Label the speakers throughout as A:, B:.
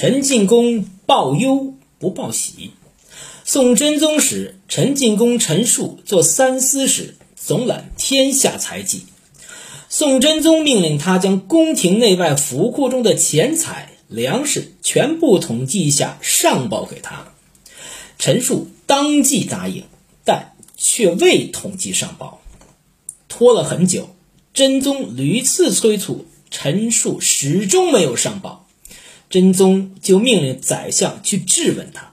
A: 陈进公报忧不报喜。宋真宗时，陈进公陈述做三司使，总揽天下财计。宋真宗命令他将宫廷内外府库中的钱财、粮食全部统计一下，上报给他。陈述当即答应，但却未统计上报，拖了很久。真宗屡次催促，陈述始终没有上报。真宗就命令宰相去质问他。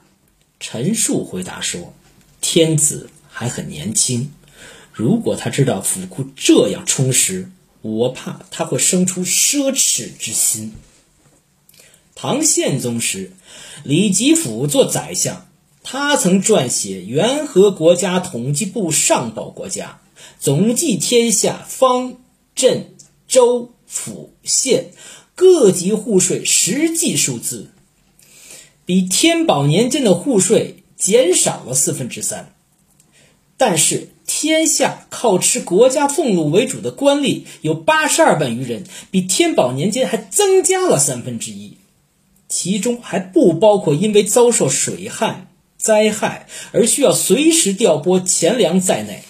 A: 陈述回答说：“天子还很年轻，如果他知道府库这样充实，我怕他会生出奢侈之心。”唐宪宗时，李吉甫做宰相，他曾撰写《元和国家统计部上报国家，总计天下方镇州府县各级户税实际数字。比天宝年间的户税减少了四分之三，但是天下靠吃国家俸禄为主的官吏有八十二万余人，比天宝年间还增加了三分之一，其中还不包括因为遭受水旱灾害而需要随时调拨钱粮在内。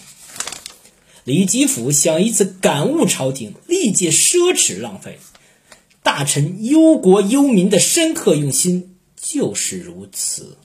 A: 李吉甫想以此感悟朝廷历届奢侈浪费，大臣忧国忧民的深刻用心。就是如此。